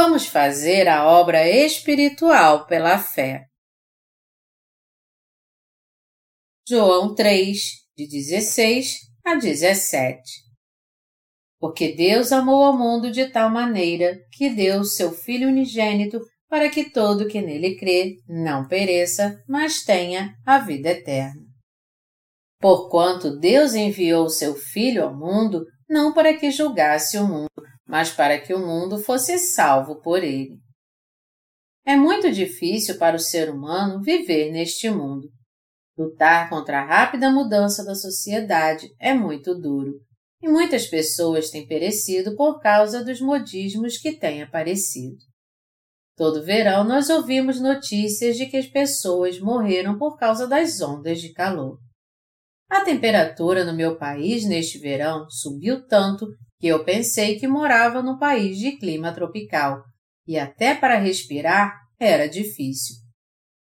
Vamos fazer a obra espiritual pela fé. João 3, de 16 a 17 Porque Deus amou ao mundo de tal maneira que deu seu Filho unigênito para que todo que nele crê não pereça, mas tenha a vida eterna. Porquanto Deus enviou seu Filho ao mundo não para que julgasse o mundo, mas para que o mundo fosse salvo por ele. É muito difícil para o ser humano viver neste mundo. Lutar contra a rápida mudança da sociedade é muito duro, e muitas pessoas têm perecido por causa dos modismos que têm aparecido. Todo verão nós ouvimos notícias de que as pessoas morreram por causa das ondas de calor. A temperatura no meu país neste verão subiu tanto que eu pensei que morava num país de clima tropical, e até para respirar era difícil.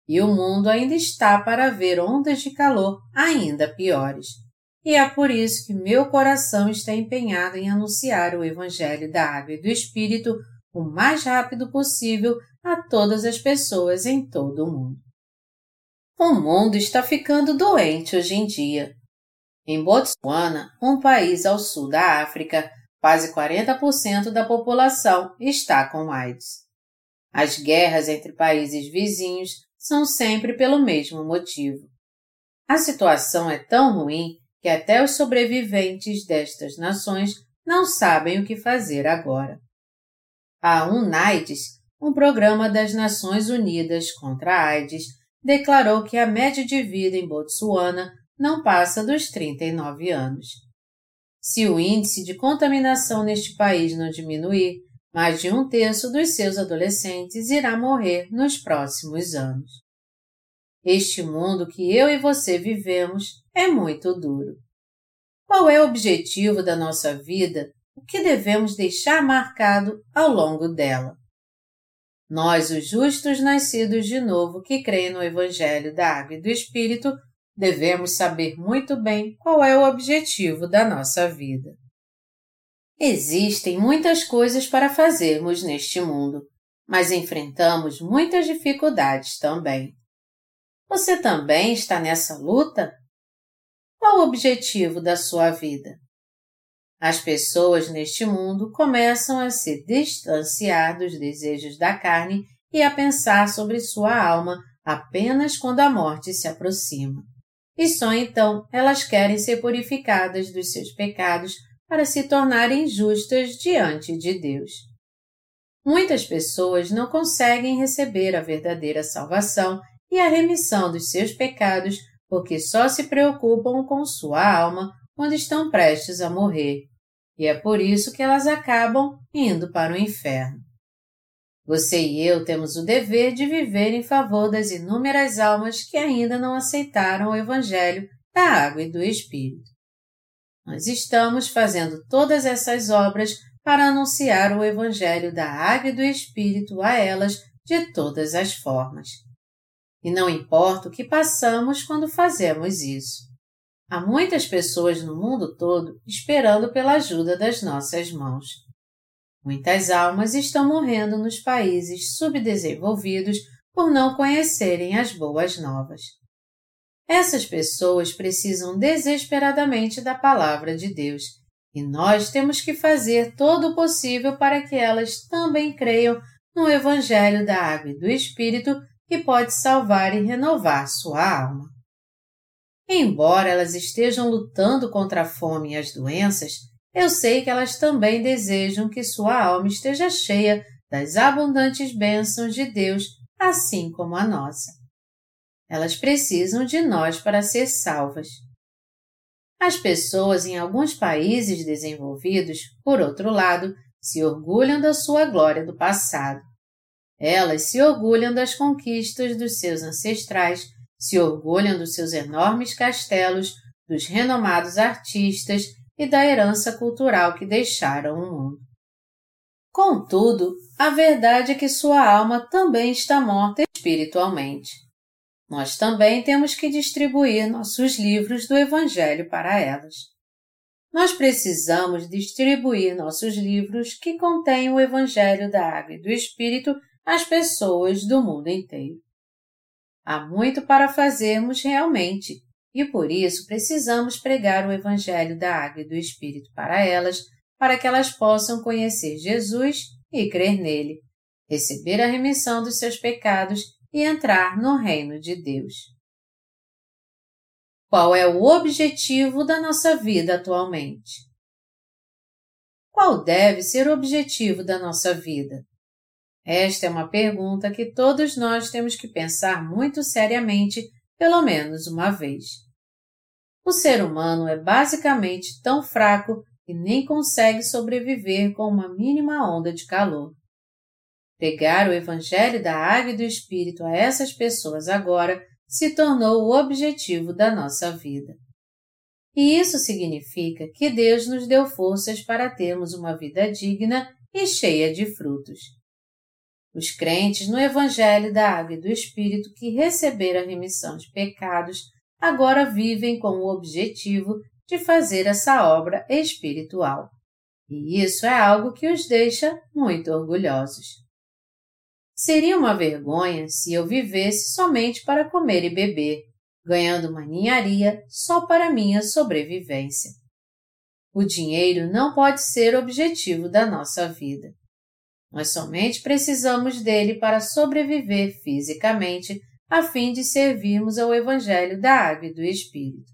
E o mundo ainda está para ver ondas de calor ainda piores. E é por isso que meu coração está empenhado em anunciar o Evangelho da Água e do Espírito o mais rápido possível a todas as pessoas em todo o mundo. O mundo está ficando doente hoje em dia. Em Botsuana, um país ao sul da África, quase 40% da população está com AIDS. As guerras entre países vizinhos são sempre pelo mesmo motivo. A situação é tão ruim que até os sobreviventes destas nações não sabem o que fazer agora. A UNAIDS, um programa das Nações Unidas contra a AIDS, declarou que a média de vida em Botsuana não passa dos 39 anos. Se o índice de contaminação neste país não diminuir, mais de um terço dos seus adolescentes irá morrer nos próximos anos. Este mundo que eu e você vivemos é muito duro. Qual é o objetivo da nossa vida? O que devemos deixar marcado ao longo dela? Nós, os justos nascidos de novo que creem no Evangelho da Água e do Espírito, devemos saber muito bem qual é o objetivo da nossa vida. Existem muitas coisas para fazermos neste mundo, mas enfrentamos muitas dificuldades também. Você também está nessa luta? Qual o objetivo da sua vida? As pessoas neste mundo começam a se distanciar dos desejos da carne e a pensar sobre sua alma apenas quando a morte se aproxima e só então elas querem ser purificadas dos seus pecados para se tornarem justas diante de Deus. Muitas pessoas não conseguem receber a verdadeira salvação e a remissão dos seus pecados porque só se preocupam com sua alma quando estão prestes a morrer, e é por isso que elas acabam indo para o inferno. Você e eu temos o dever de viver em favor das inúmeras almas que ainda não aceitaram o Evangelho da Água e do Espírito. Nós estamos fazendo todas essas obras para anunciar o Evangelho da Água e do Espírito a elas de todas as formas. E não importa o que passamos quando fazemos isso. Há muitas pessoas no mundo todo esperando pela ajuda das nossas mãos. Muitas almas estão morrendo nos países subdesenvolvidos por não conhecerem as boas novas. Essas pessoas precisam desesperadamente da palavra de Deus e nós temos que fazer todo o possível para que elas também creiam no Evangelho da Água e do Espírito que pode salvar e renovar sua alma. Embora elas estejam lutando contra a fome e as doenças, eu sei que elas também desejam que sua alma esteja cheia das abundantes bênçãos de Deus, assim como a nossa. Elas precisam de nós para ser salvas. As pessoas em alguns países desenvolvidos, por outro lado, se orgulham da sua glória do passado. Elas se orgulham das conquistas dos seus ancestrais, se orgulham dos seus enormes castelos, dos renomados artistas e da herança cultural que deixaram o mundo. Contudo, a verdade é que sua alma também está morta espiritualmente. Nós também temos que distribuir nossos livros do Evangelho para elas. nós precisamos distribuir nossos livros que contêm o Evangelho da Água e do Espírito às pessoas do mundo inteiro. Há muito para fazermos realmente, e por isso precisamos pregar o Evangelho da Água e do Espírito para elas, para que elas possam conhecer Jesus e crer nele, receber a remissão dos seus pecados e entrar no reino de Deus. Qual é o objetivo da nossa vida atualmente? Qual deve ser o objetivo da nossa vida? Esta é uma pergunta que todos nós temos que pensar muito seriamente, pelo menos uma vez. O ser humano é basicamente tão fraco que nem consegue sobreviver com uma mínima onda de calor. Pregar o Evangelho da Água e do Espírito a essas pessoas agora se tornou o objetivo da nossa vida. E isso significa que Deus nos deu forças para termos uma vida digna e cheia de frutos. Os crentes no Evangelho da Água e do Espírito que receberam a remissão de pecados agora vivem com o objetivo de fazer essa obra espiritual. E isso é algo que os deixa muito orgulhosos. Seria uma vergonha se eu vivesse somente para comer e beber, ganhando uma ninharia só para minha sobrevivência. O dinheiro não pode ser objetivo da nossa vida. Nós somente precisamos dele para sobreviver fisicamente, a fim de servirmos ao Evangelho da Água e do Espírito.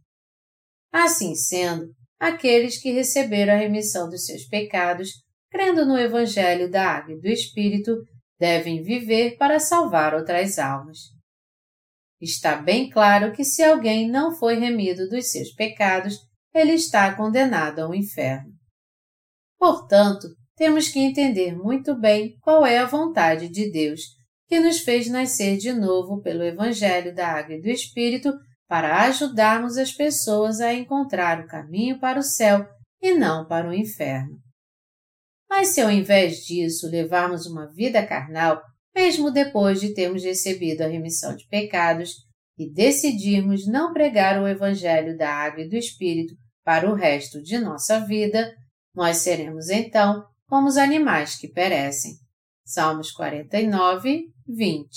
Assim sendo, aqueles que receberam a remissão dos seus pecados, crendo no Evangelho da Água e do Espírito, devem viver para salvar outras almas. Está bem claro que se alguém não foi remido dos seus pecados, ele está condenado ao inferno. Portanto, temos que entender muito bem qual é a vontade de Deus, que nos fez nascer de novo pelo Evangelho da Água e do Espírito para ajudarmos as pessoas a encontrar o caminho para o céu e não para o inferno. Mas se ao invés disso levarmos uma vida carnal, mesmo depois de termos recebido a remissão de pecados, e decidirmos não pregar o Evangelho da Água e do Espírito para o resto de nossa vida, nós seremos então como os animais que perecem. Salmos 49, 20.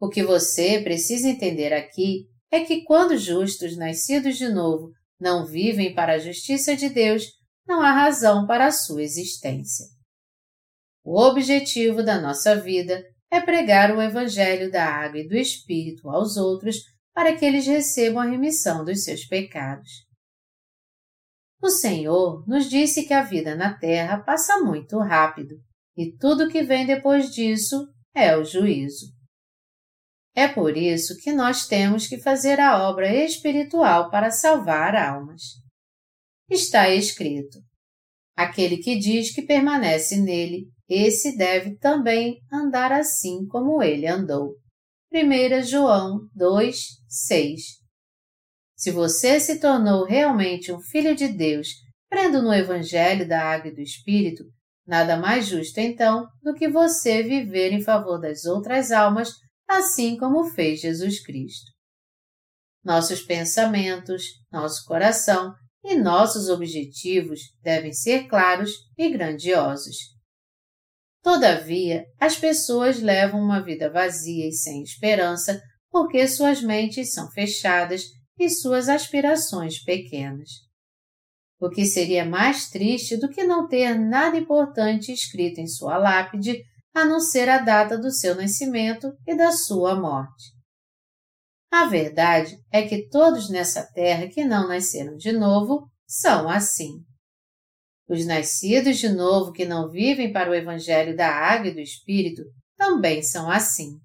O que você precisa entender aqui é que quando justos nascidos de novo não vivem para a justiça de Deus, não há razão para a sua existência. O objetivo da nossa vida é pregar o Evangelho da Água e do Espírito aos outros para que eles recebam a remissão dos seus pecados. O Senhor nos disse que a vida na terra passa muito rápido e tudo que vem depois disso é o juízo. É por isso que nós temos que fazer a obra espiritual para salvar almas. Está escrito: aquele que diz que permanece nele, esse deve também andar assim como ele andou. 1 João 2, 6 se você se tornou realmente um filho de Deus, crendo no Evangelho da Água e do Espírito, nada mais justo então do que você viver em favor das outras almas, assim como fez Jesus Cristo. Nossos pensamentos, nosso coração e nossos objetivos devem ser claros e grandiosos. Todavia, as pessoas levam uma vida vazia e sem esperança porque suas mentes são fechadas e suas aspirações pequenas. O que seria mais triste do que não ter nada importante escrito em sua lápide a não ser a data do seu nascimento e da sua morte. A verdade é que todos nessa terra que não nasceram de novo são assim. Os nascidos de novo que não vivem para o Evangelho da Água e do Espírito também são assim.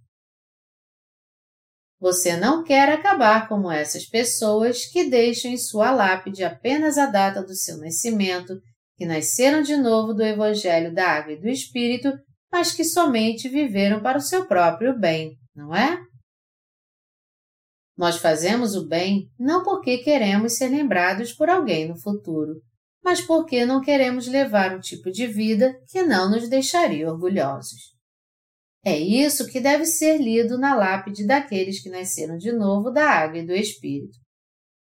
Você não quer acabar como essas pessoas que deixam em sua lápide apenas a data do seu nascimento, que nasceram de novo do Evangelho da Água e do Espírito, mas que somente viveram para o seu próprio bem, não é? Nós fazemos o bem não porque queremos ser lembrados por alguém no futuro, mas porque não queremos levar um tipo de vida que não nos deixaria orgulhosos. É isso que deve ser lido na lápide daqueles que nasceram de novo da água e do Espírito.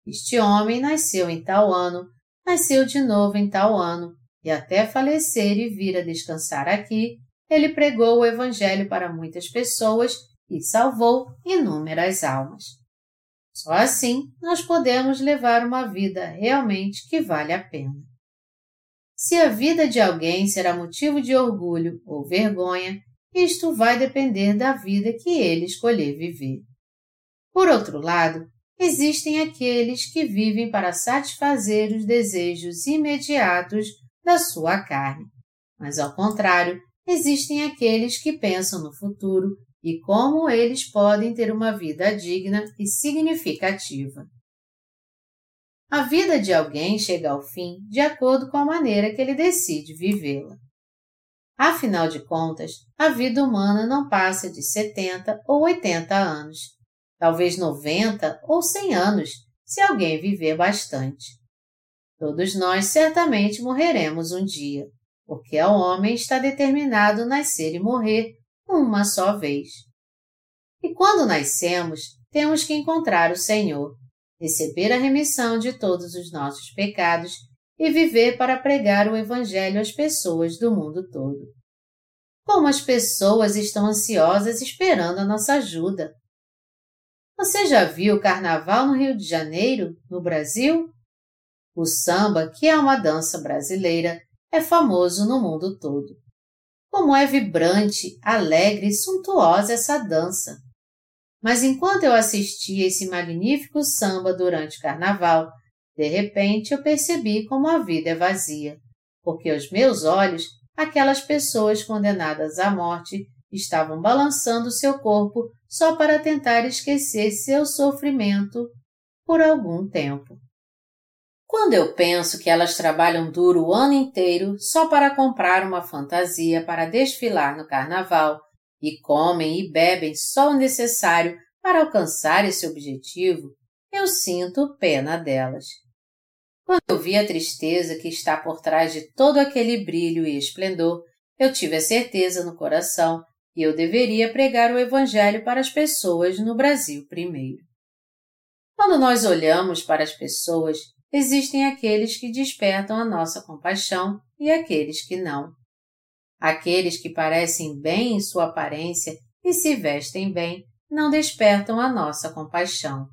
Este homem nasceu em tal ano, nasceu de novo em tal ano, e até falecer e vir a descansar aqui, ele pregou o Evangelho para muitas pessoas e salvou inúmeras almas. Só assim nós podemos levar uma vida realmente que vale a pena. Se a vida de alguém será motivo de orgulho ou vergonha, isto vai depender da vida que ele escolher viver. Por outro lado, existem aqueles que vivem para satisfazer os desejos imediatos da sua carne, mas ao contrário, existem aqueles que pensam no futuro e como eles podem ter uma vida digna e significativa. A vida de alguém chega ao fim de acordo com a maneira que ele decide vivê-la. Afinal de contas, a vida humana não passa de 70 ou 80 anos, talvez 90 ou 100 anos, se alguém viver bastante. Todos nós certamente morreremos um dia, porque ao homem está determinado nascer e morrer uma só vez. E quando nascemos, temos que encontrar o Senhor, receber a remissão de todos os nossos pecados e viver para pregar o Evangelho às pessoas do mundo todo. Como as pessoas estão ansiosas esperando a nossa ajuda. Você já viu o carnaval no Rio de Janeiro, no Brasil? O samba, que é uma dança brasileira, é famoso no mundo todo. Como é vibrante, alegre e suntuosa essa dança! Mas enquanto eu assistia esse magnífico samba durante o carnaval, de repente eu percebi como a vida é vazia, porque aos meus olhos aquelas pessoas condenadas à morte estavam balançando seu corpo só para tentar esquecer seu sofrimento por algum tempo. Quando eu penso que elas trabalham duro o ano inteiro só para comprar uma fantasia para desfilar no carnaval e comem e bebem só o necessário para alcançar esse objetivo, eu sinto pena delas. Quando eu vi a tristeza que está por trás de todo aquele brilho e esplendor, eu tive a certeza no coração que eu deveria pregar o Evangelho para as pessoas no Brasil primeiro. Quando nós olhamos para as pessoas, existem aqueles que despertam a nossa compaixão e aqueles que não. Aqueles que parecem bem em sua aparência e se vestem bem não despertam a nossa compaixão.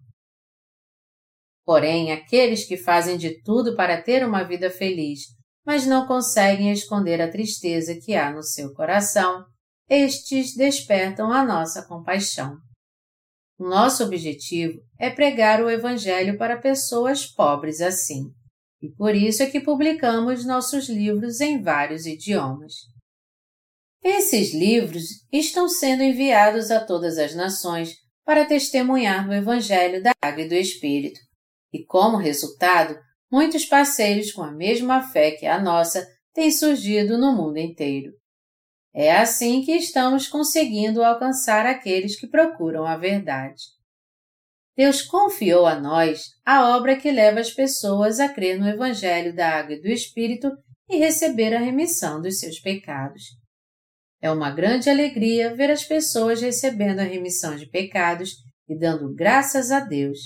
Porém, aqueles que fazem de tudo para ter uma vida feliz, mas não conseguem esconder a tristeza que há no seu coração, estes despertam a nossa compaixão. Nosso objetivo é pregar o Evangelho para pessoas pobres assim, e por isso é que publicamos nossos livros em vários idiomas. Esses livros estão sendo enviados a todas as nações para testemunhar do Evangelho da Água e do Espírito, e como resultado, muitos parceiros com a mesma fé que a nossa têm surgido no mundo inteiro. É assim que estamos conseguindo alcançar aqueles que procuram a verdade. Deus confiou a nós a obra que leva as pessoas a crer no Evangelho da Água e do Espírito e receber a remissão dos seus pecados. É uma grande alegria ver as pessoas recebendo a remissão de pecados e dando graças a Deus.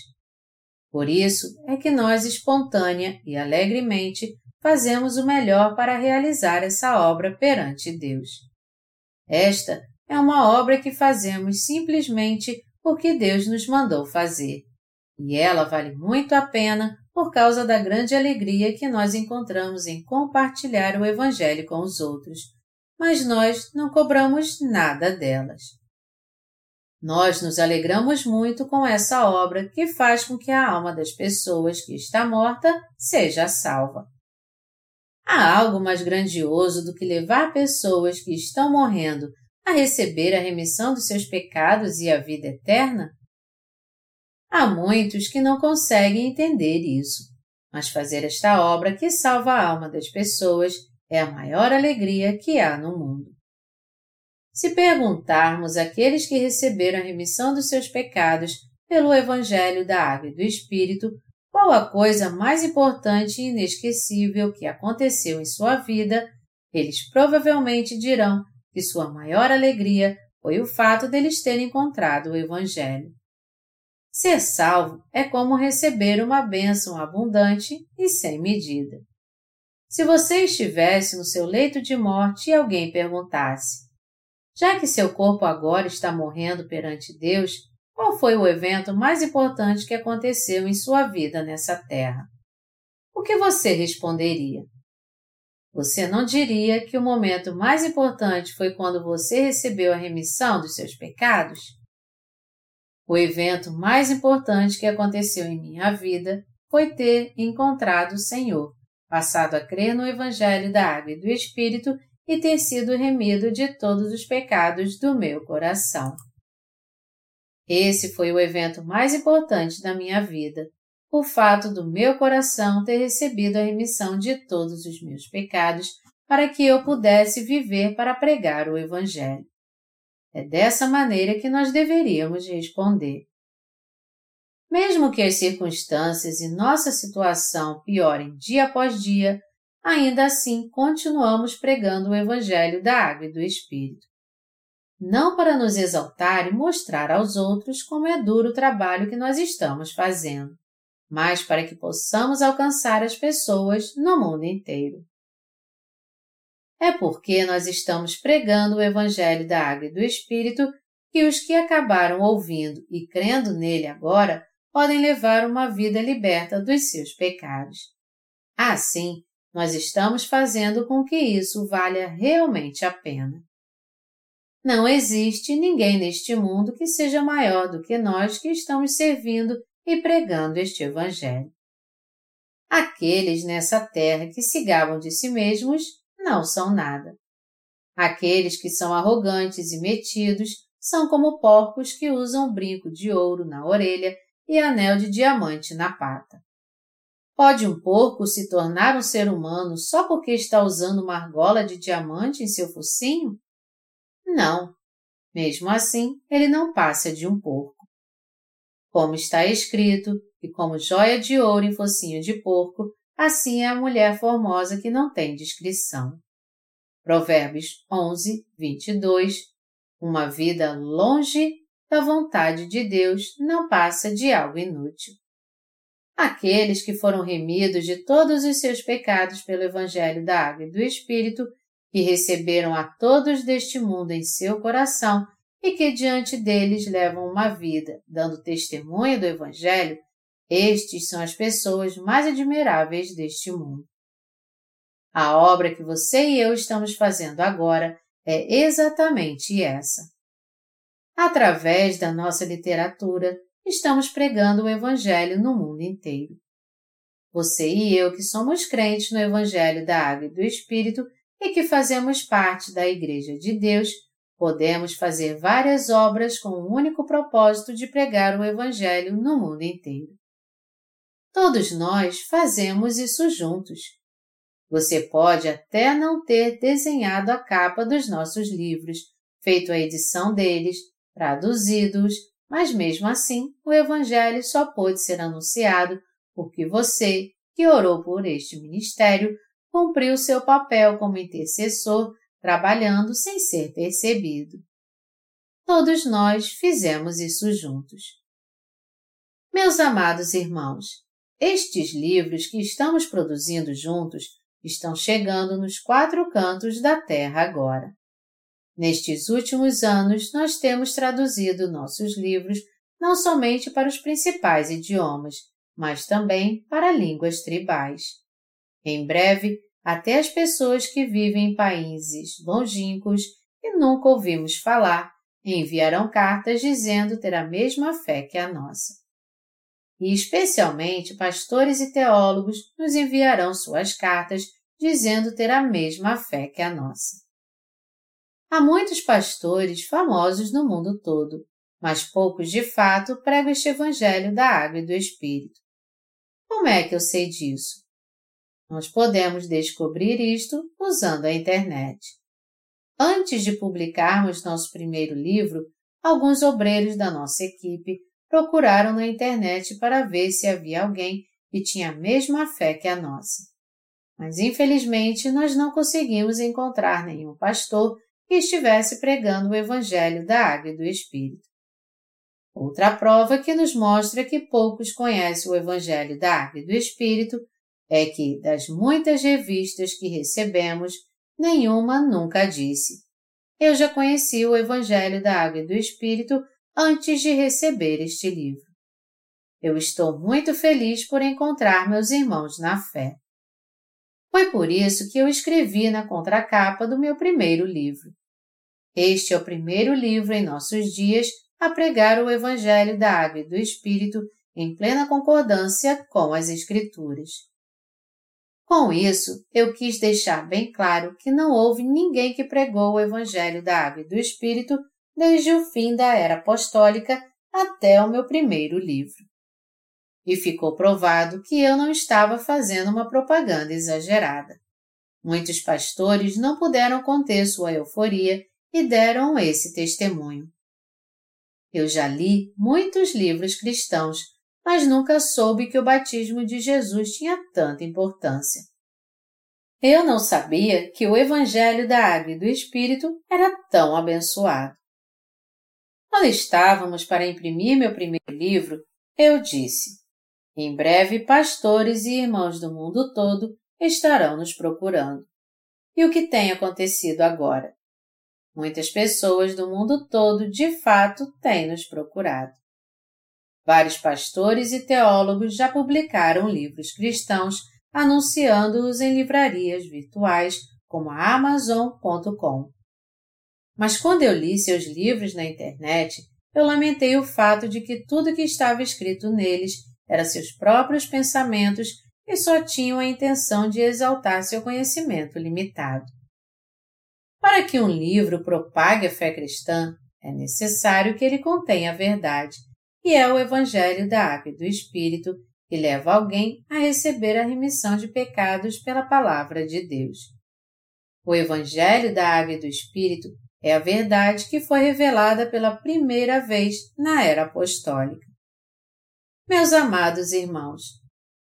Por isso é que nós, espontânea e alegremente, fazemos o melhor para realizar essa obra perante Deus. Esta é uma obra que fazemos simplesmente porque Deus nos mandou fazer. E ela vale muito a pena por causa da grande alegria que nós encontramos em compartilhar o Evangelho com os outros, mas nós não cobramos nada delas. Nós nos alegramos muito com essa obra que faz com que a alma das pessoas que está morta seja salva. Há algo mais grandioso do que levar pessoas que estão morrendo a receber a remissão dos seus pecados e a vida eterna? Há muitos que não conseguem entender isso, mas fazer esta obra que salva a alma das pessoas é a maior alegria que há no mundo. Se perguntarmos àqueles que receberam a remissão dos seus pecados pelo Evangelho da Água e do Espírito qual a coisa mais importante e inesquecível que aconteceu em sua vida, eles provavelmente dirão que sua maior alegria foi o fato deles terem encontrado o Evangelho. Ser salvo é como receber uma bênção abundante e sem medida. Se você estivesse no seu leito de morte e alguém perguntasse: Já que seu corpo agora está morrendo perante Deus, qual foi o evento mais importante que aconteceu em sua vida nessa terra? O que você responderia? Você não diria que o momento mais importante foi quando você recebeu a remissão dos seus pecados? O evento mais importante que aconteceu em minha vida foi ter encontrado o Senhor, passado a crer no Evangelho da Água e do Espírito e ter sido remido de todos os pecados do meu coração. Esse foi o evento mais importante da minha vida, o fato do meu coração ter recebido a remissão de todos os meus pecados para que eu pudesse viver para pregar o Evangelho. É dessa maneira que nós deveríamos responder. Mesmo que as circunstâncias e nossa situação piorem dia após dia, ainda assim continuamos pregando o Evangelho da Água e do Espírito. Não para nos exaltar e mostrar aos outros como é duro o trabalho que nós estamos fazendo, mas para que possamos alcançar as pessoas no mundo inteiro é porque nós estamos pregando o Evangelho da Água e do Espírito que os que acabaram ouvindo e crendo nele agora podem levar uma vida liberta dos seus pecados. Assim, nós estamos fazendo com que isso valha realmente a pena. Não existe ninguém neste mundo que seja maior do que nós que estamos servindo e pregando este Evangelho. Aqueles nessa terra que se gabam de si mesmos não são nada. Aqueles que são arrogantes e metidos são como porcos que usam brinco de ouro na orelha e anel de diamante na pata. Pode um porco se tornar um ser humano só porque está usando uma argola de diamante em seu focinho? Não. Mesmo assim, ele não passa de um porco. Como está escrito, e como joia de ouro em focinho de porco, assim é a mulher formosa que não tem descrição. Provérbios 11, 22 Uma vida longe da vontade de Deus não passa de algo inútil. Aqueles que foram remidos de todos os seus pecados pelo Evangelho da Água e do Espírito, que receberam a todos deste mundo em seu coração e que diante deles levam uma vida dando testemunho do Evangelho, estes são as pessoas mais admiráveis deste mundo. A obra que você e eu estamos fazendo agora é exatamente essa. Através da nossa literatura, estamos pregando o Evangelho no mundo inteiro. Você e eu, que somos crentes no Evangelho da Água e do Espírito e que fazemos parte da Igreja de Deus, podemos fazer várias obras com o único propósito de pregar o Evangelho no mundo inteiro. Todos nós fazemos isso juntos. Você pode até não ter desenhado a capa dos nossos livros, feito a edição deles, traduzidos, mas mesmo assim o Evangelho só pôde ser anunciado porque você, que orou por este ministério, cumpriu seu papel como intercessor, trabalhando sem ser percebido. Todos nós fizemos isso juntos. Meus amados irmãos, estes livros que estamos produzindo juntos estão chegando nos quatro cantos da Terra agora. Nestes últimos anos, nós temos traduzido nossos livros não somente para os principais idiomas, mas também para línguas tribais. Em breve, até as pessoas que vivem em países longínquos e nunca ouvimos falar enviarão cartas dizendo ter a mesma fé que a nossa e especialmente pastores e teólogos nos enviarão suas cartas dizendo ter a mesma fé que a nossa. Há muitos pastores famosos no mundo todo, mas poucos de fato pregam este Evangelho da Água e do Espírito. Como é que eu sei disso? Nós podemos descobrir isto usando a internet. Antes de publicarmos nosso primeiro livro, alguns obreiros da nossa equipe procuraram na internet para ver se havia alguém que tinha a mesma fé que a nossa. Mas infelizmente nós não conseguimos encontrar nenhum pastor que estivesse pregando o Evangelho da Água e do Espírito. Outra prova que nos mostra que poucos conhecem o Evangelho da Água e do Espírito é que, das muitas revistas que recebemos, nenhuma nunca disse: Eu já conheci o Evangelho da Água e do Espírito antes de receber este livro. Eu estou muito feliz por encontrar meus irmãos na fé. Foi por isso que eu escrevi na contracapa do meu primeiro livro. Este é o primeiro livro em nossos dias a pregar o Evangelho da Água e do Espírito em plena concordância com as Escrituras. Com isso, eu quis deixar bem claro que não houve ninguém que pregou o Evangelho da Água e do Espírito desde o fim da era apostólica até o meu primeiro livro. E ficou provado que eu não estava fazendo uma propaganda exagerada. Muitos pastores não puderam conter sua euforia e deram esse testemunho. Eu já li muitos livros cristãos, mas nunca soube que o batismo de Jesus tinha tanta importância. Eu não sabia que o Evangelho da Água e do Espírito era tão abençoado. Quando estávamos para imprimir meu primeiro livro, eu disse: Em breve, pastores e irmãos do mundo todo estarão nos procurando. E o que tem acontecido agora? Muitas pessoas do mundo todo de fato têm nos procurado. Vários pastores e teólogos já publicaram livros cristãos anunciando-os em livrarias virtuais como a Amazon.com. Mas quando eu li seus livros na internet, eu lamentei o fato de que tudo que estava escrito neles eram seus próprios pensamentos e só tinham a intenção de exaltar seu conhecimento limitado. Para que um livro propague a fé cristã, é necessário que ele contenha a verdade, que é o Evangelho da Água e do Espírito, que leva alguém a receber a remissão de pecados pela palavra de Deus. O Evangelho da Água e do Espírito é a verdade que foi revelada pela primeira vez na era apostólica. Meus amados irmãos,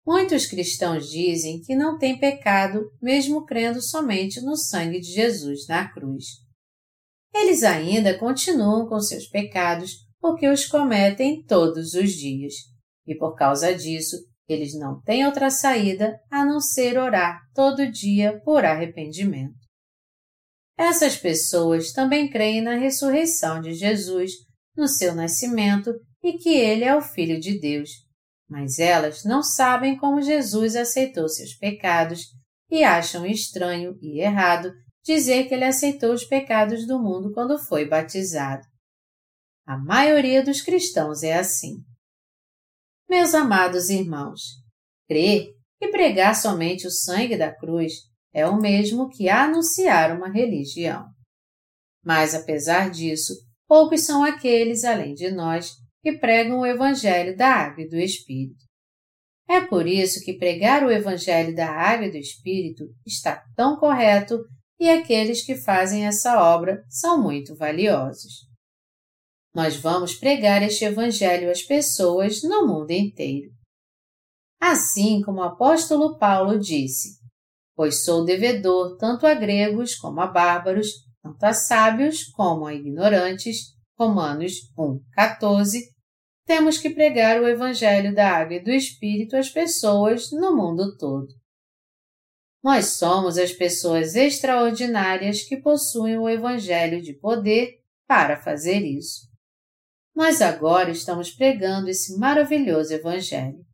muitos cristãos dizem que não têm pecado mesmo crendo somente no sangue de Jesus na cruz. Eles ainda continuam com seus pecados porque os cometem todos os dias, e por causa disso eles não têm outra saída a não ser orar todo dia por arrependimento. Essas pessoas também creem na ressurreição de Jesus, no seu nascimento e que ele é o Filho de Deus. Mas elas não sabem como Jesus aceitou seus pecados e acham estranho e errado dizer que ele aceitou os pecados do mundo quando foi batizado. A maioria dos cristãos é assim. Meus amados irmãos, crer e pregar somente o sangue da cruz é o mesmo que anunciar uma religião. Mas, apesar disso, poucos são aqueles, além de nós, que pregam o Evangelho da Água e do Espírito. É por isso que pregar o Evangelho da Água e do Espírito está tão correto e aqueles que fazem essa obra são muito valiosos. Nós vamos pregar este Evangelho às pessoas no mundo inteiro. Assim como o apóstolo Paulo disse, pois sou devedor tanto a gregos como a bárbaros, tanto a sábios como a ignorantes. Romanos 1, 14. Temos que pregar o Evangelho da Água e do Espírito às pessoas no mundo todo. Nós somos as pessoas extraordinárias que possuem o Evangelho de poder para fazer isso. Nós agora estamos pregando esse maravilhoso Evangelho.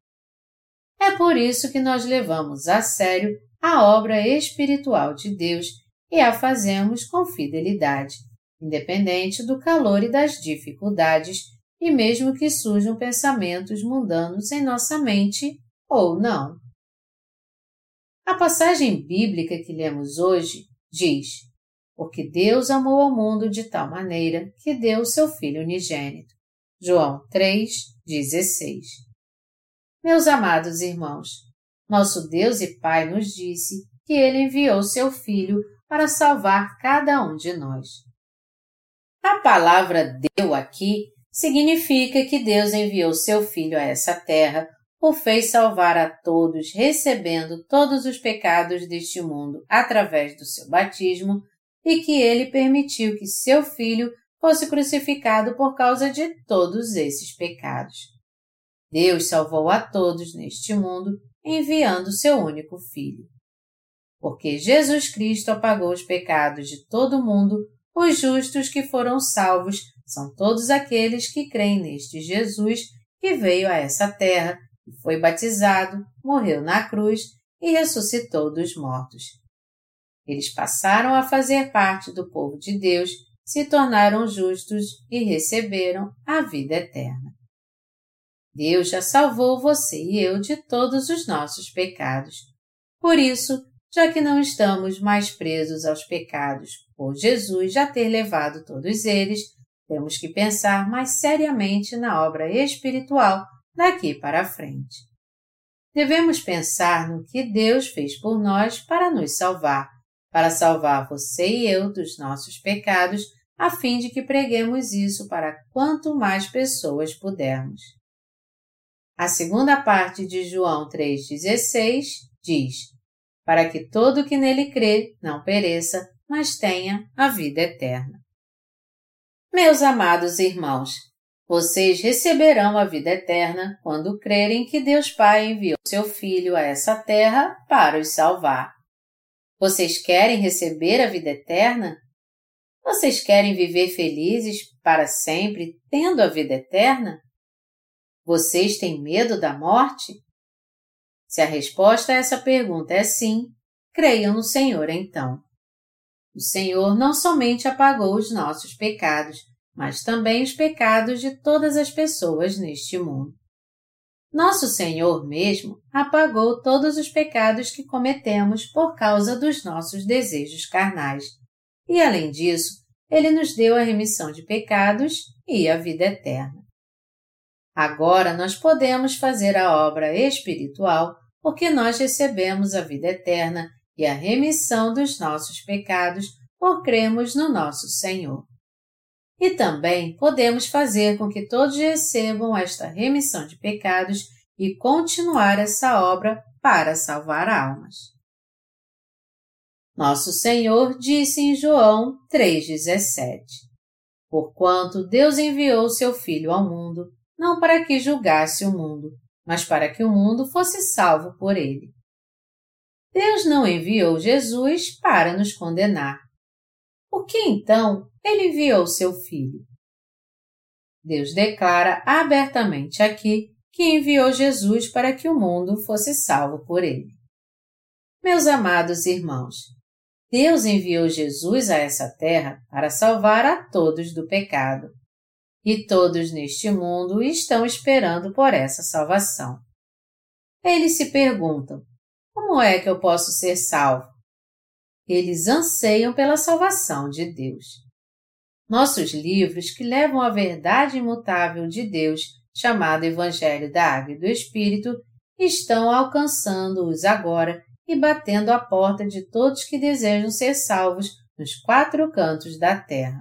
É por isso que nós levamos a sério a obra espiritual de Deus e a fazemos com fidelidade, independente do calor e das dificuldades, e mesmo que surjam pensamentos mundanos em nossa mente ou não. A passagem bíblica que lemos hoje diz: Porque Deus amou ao mundo de tal maneira que deu o seu Filho unigênito. João 3,16 Meus amados irmãos, nosso Deus e Pai nos disse que Ele enviou seu Filho para salvar cada um de nós. A palavra deu aqui significa que Deus enviou seu Filho a essa terra, o fez salvar a todos, recebendo todos os pecados deste mundo através do seu batismo, e que ele permitiu que seu Filho fosse crucificado por causa de todos esses pecados. Deus salvou a todos neste mundo enviando seu único Filho. Porque Jesus Cristo apagou os pecados de todo o mundo, os justos que foram salvos são todos aqueles que creem neste Jesus que veio a essa terra, foi batizado, morreu na cruz e ressuscitou dos mortos. Eles passaram a fazer parte do povo de Deus, se tornaram justos e receberam a vida eterna. Deus já salvou você e eu de todos os nossos pecados. Por isso, já que não estamos mais presos aos pecados por Jesus já ter levado todos eles, temos que pensar mais seriamente na obra espiritual daqui para frente. Devemos pensar no que Deus fez por nós para nos salvar, para salvar você e eu dos nossos pecados, a fim de que preguemos isso para quanto mais pessoas pudermos. A segunda parte de João 3,16 diz: Para que todo que nele crê não pereça, mas tenha a vida eterna. Meus amados irmãos, vocês receberão a vida eterna quando crerem que Deus Pai enviou seu Filho a essa terra para os salvar. Vocês querem receber a vida eterna? Vocês querem viver felizes para sempre tendo a vida eterna? Vocês têm medo da morte? Se a resposta a essa pergunta é sim, creiam no Senhor então. O Senhor não somente apagou os nossos pecados, mas também os pecados de todas as pessoas neste mundo. Nosso Senhor mesmo apagou todos os pecados que cometemos por causa dos nossos desejos carnais. E além disso, ele nos deu a remissão de pecados e a vida eterna. Agora nós podemos fazer a obra espiritual porque nós recebemos a vida eterna e a remissão dos nossos pecados por cremos no nosso Senhor. E também podemos fazer com que todos recebam esta remissão de pecados e continuar essa obra para salvar almas. Nosso Senhor disse em João 3,17: Porquanto Deus enviou seu Filho ao mundo, não para que julgasse o mundo, mas para que o mundo fosse salvo por ele. Deus não enviou Jesus para nos condenar. Por que então ele enviou seu Filho? Deus declara abertamente aqui que enviou Jesus para que o mundo fosse salvo por ele. Meus amados irmãos, Deus enviou Jesus a essa terra para salvar a todos do pecado. E todos neste mundo estão esperando por essa salvação. Eles se perguntam: como é que eu posso ser salvo? Eles anseiam pela salvação de Deus. Nossos livros que levam a verdade imutável de Deus, chamado Evangelho da Água e do Espírito, estão alcançando-os agora e batendo à porta de todos que desejam ser salvos nos quatro cantos da terra.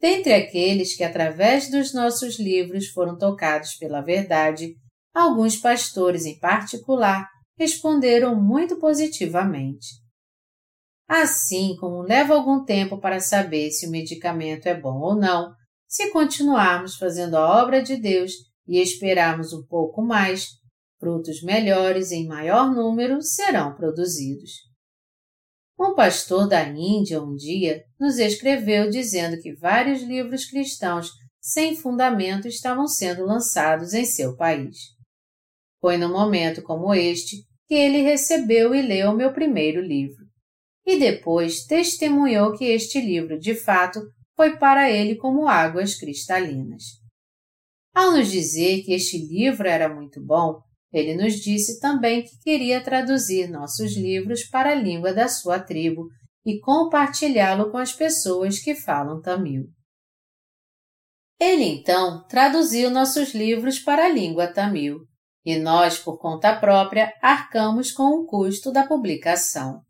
Dentre aqueles que, através dos nossos livros, foram tocados pela verdade, alguns pastores em particular responderam muito positivamente. Assim como leva algum tempo para saber se o medicamento é bom ou não, se continuarmos fazendo a obra de Deus e esperarmos um pouco mais, frutos melhores em maior número serão produzidos. Um pastor da Índia um dia nos escreveu dizendo que vários livros cristãos sem fundamento estavam sendo lançados em seu país. Foi num momento como este que ele recebeu e leu meu primeiro livro. E depois testemunhou que este livro, de fato, foi para ele como águas cristalinas. Ao nos dizer que este livro era muito bom, ele nos disse também que queria traduzir nossos livros para a língua da sua tribo e compartilhá-lo com as pessoas que falam tamil. Ele então traduziu nossos livros para a língua tamil e nós, por conta própria, arcamos com o custo da publicação.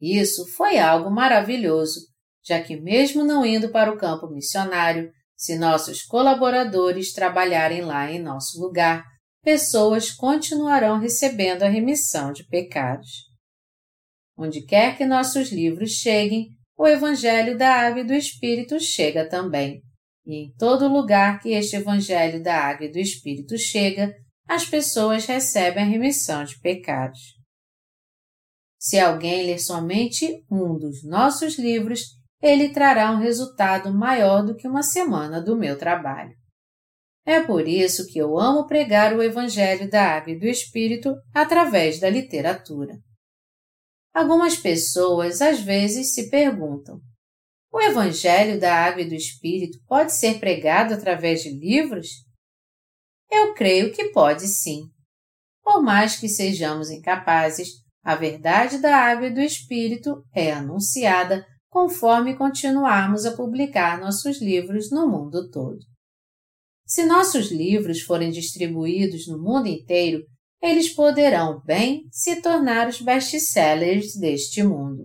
Isso foi algo maravilhoso, já que, mesmo não indo para o campo missionário, se nossos colaboradores trabalharem lá em nosso lugar, pessoas continuarão recebendo a remissão de pecados. Onde quer que nossos livros cheguem, o Evangelho da Água e do Espírito chega também. E em todo lugar que este Evangelho da Água e do Espírito chega, as pessoas recebem a remissão de pecados. Se alguém ler somente um dos nossos livros, ele trará um resultado maior do que uma semana do meu trabalho. É por isso que eu amo pregar o Evangelho da Água e do Espírito através da literatura. Algumas pessoas às vezes se perguntam: o Evangelho da Água e do Espírito pode ser pregado através de livros? Eu creio que pode sim. Por mais que sejamos incapazes, a verdade da água e do Espírito é anunciada conforme continuarmos a publicar nossos livros no mundo todo. Se nossos livros forem distribuídos no mundo inteiro, eles poderão bem se tornar os best-sellers deste mundo.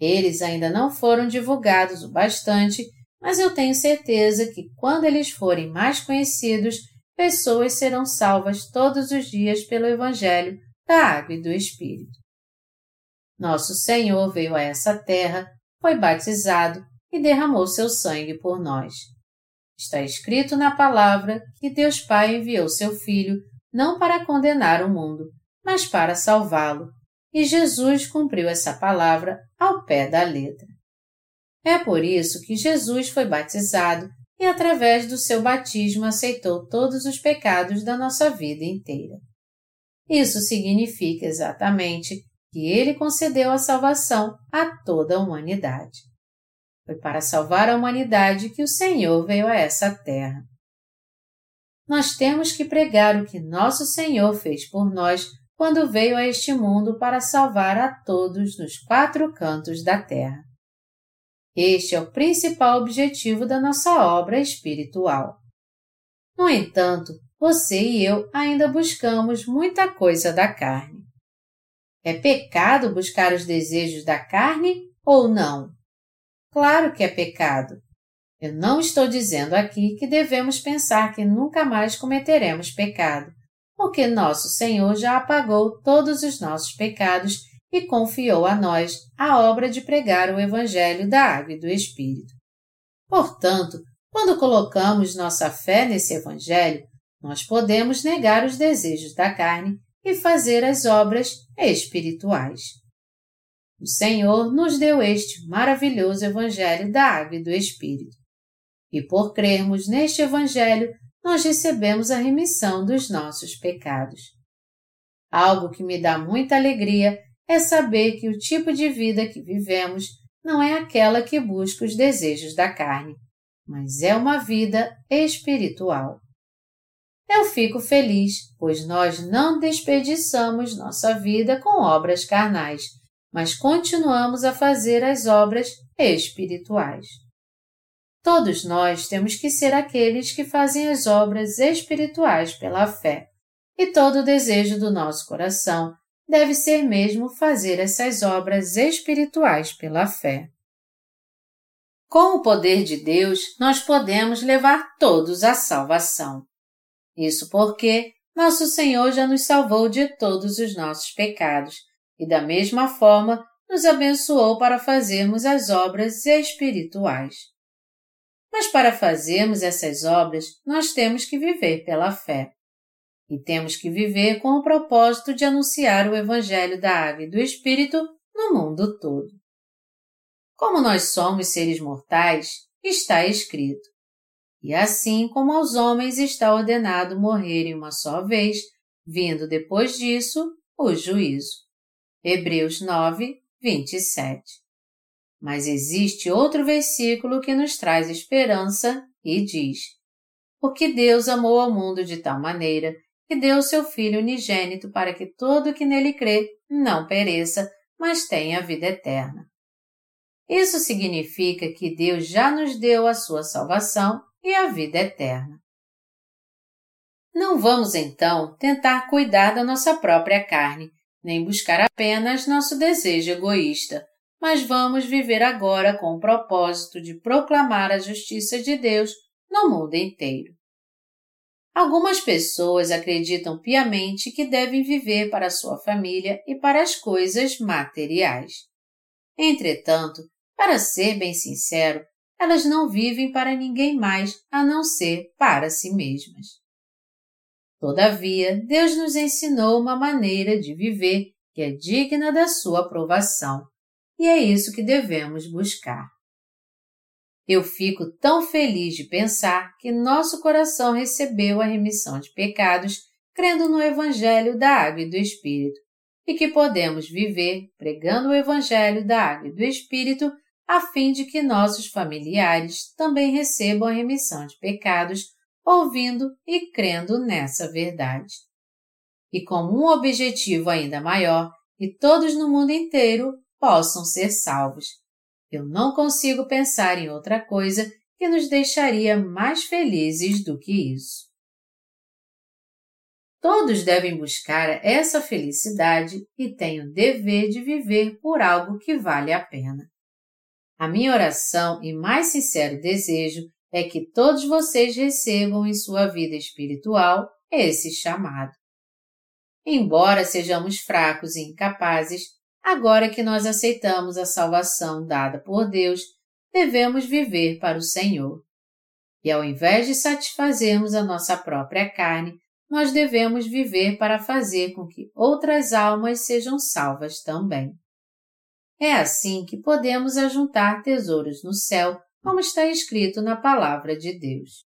Eles ainda não foram divulgados o bastante, mas eu tenho certeza que quando eles forem mais conhecidos, pessoas serão salvas todos os dias pelo Evangelho da Água e do Espírito. Nosso Senhor veio a essa terra, foi batizado e derramou seu sangue por nós. Está escrito na palavra que Deus Pai enviou seu Filho não para condenar o mundo, mas para salvá-lo, e Jesus cumpriu essa palavra ao pé da letra. É por isso que Jesus foi batizado e, através do seu batismo, aceitou todos os pecados da nossa vida inteira. Isso significa exatamente que ele concedeu a salvação a toda a humanidade. Foi para salvar a humanidade que o Senhor veio a essa terra. Nós temos que pregar o que nosso Senhor fez por nós quando veio a este mundo para salvar a todos nos quatro cantos da terra. Este é o principal objetivo da nossa obra espiritual. No entanto, você e eu ainda buscamos muita coisa da carne. É pecado buscar os desejos da carne ou não? Claro que é pecado. Eu não estou dizendo aqui que devemos pensar que nunca mais cometeremos pecado, porque nosso Senhor já apagou todos os nossos pecados e confiou a nós a obra de pregar o Evangelho da Água e do Espírito. Portanto, quando colocamos nossa fé nesse Evangelho, nós podemos negar os desejos da carne e fazer as obras espirituais. O Senhor nos deu este maravilhoso Evangelho da Água e do Espírito. E por crermos neste Evangelho, nós recebemos a remissão dos nossos pecados. Algo que me dá muita alegria é saber que o tipo de vida que vivemos não é aquela que busca os desejos da carne, mas é uma vida espiritual. Eu fico feliz, pois nós não desperdiçamos nossa vida com obras carnais, mas continuamos a fazer as obras espirituais. Todos nós temos que ser aqueles que fazem as obras espirituais pela fé, e todo o desejo do nosso coração deve ser mesmo fazer essas obras espirituais pela fé. Com o poder de Deus, nós podemos levar todos à salvação. Isso porque nosso Senhor já nos salvou de todos os nossos pecados e, da mesma forma, nos abençoou para fazermos as obras espirituais. Mas para fazermos essas obras, nós temos que viver pela fé. E temos que viver com o propósito de anunciar o Evangelho da Água e do Espírito no mundo todo. Como nós somos seres mortais, está escrito: e assim como aos homens está ordenado morrerem uma só vez, vindo depois disso o juízo. Hebreus 9, 27. Mas existe outro versículo que nos traz esperança e diz: Porque Deus amou ao mundo de tal maneira que deu seu Filho unigênito para que todo que nele crê não pereça, mas tenha vida eterna. Isso significa que Deus já nos deu a sua salvação e a vida eterna. Não vamos então tentar cuidar da nossa própria carne, nem buscar apenas nosso desejo egoísta, mas vamos viver agora com o propósito de proclamar a justiça de Deus no mundo inteiro. Algumas pessoas acreditam piamente que devem viver para sua família e para as coisas materiais. Entretanto, Para ser bem sincero, elas não vivem para ninguém mais a não ser para si mesmas. Todavia, Deus nos ensinou uma maneira de viver que é digna da sua aprovação, e é isso que devemos buscar. Eu fico tão feliz de pensar que nosso coração recebeu a remissão de pecados crendo no Evangelho da Água e do Espírito, e que podemos viver pregando o Evangelho da Água e do Espírito a fim de que nossos familiares também recebam a remissão de pecados, ouvindo e crendo nessa verdade. E com um objetivo ainda maior, que todos no mundo inteiro possam ser salvos. Eu não consigo pensar em outra coisa que nos deixaria mais felizes do que isso. Todos devem buscar essa felicidade e têm o dever de viver por algo que vale a pena. A minha oração e mais sincero desejo é que todos vocês recebam em sua vida espiritual esse chamado. Embora sejamos fracos e incapazes, agora que nós aceitamos a salvação dada por Deus, devemos viver para o Senhor. E ao invés de satisfazermos a nossa própria carne, nós devemos viver para fazer com que outras almas sejam salvas também. É assim que podemos ajuntar tesouros no céu, como está escrito na Palavra de Deus.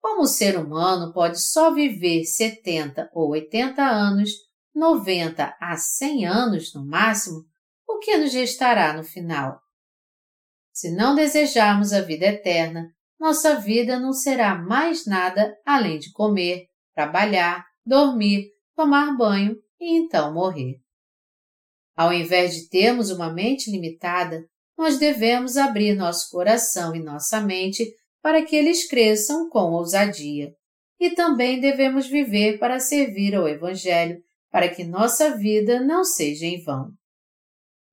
Como o ser humano pode só viver 70 ou 80 anos, 90 a 100 anos no máximo, o que nos restará no final? Se não desejarmos a vida eterna, nossa vida não será mais nada além de comer, trabalhar, dormir, tomar banho e então morrer. Ao invés de termos uma mente limitada, nós devemos abrir nosso coração e nossa mente para que eles cresçam com ousadia. E também devemos viver para servir ao Evangelho, para que nossa vida não seja em vão.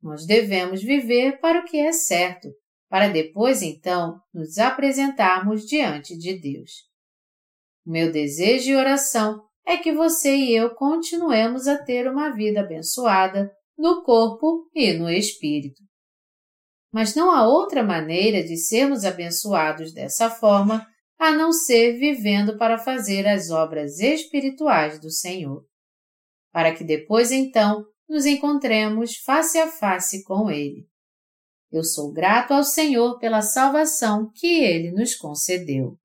Nós devemos viver para o que é certo, para depois então nos apresentarmos diante de Deus. Meu desejo e oração é que você e eu continuemos a ter uma vida abençoada, no corpo e no espírito. Mas não há outra maneira de sermos abençoados dessa forma a não ser vivendo para fazer as obras espirituais do Senhor, para que depois então nos encontremos face a face com Ele. Eu sou grato ao Senhor pela salvação que Ele nos concedeu.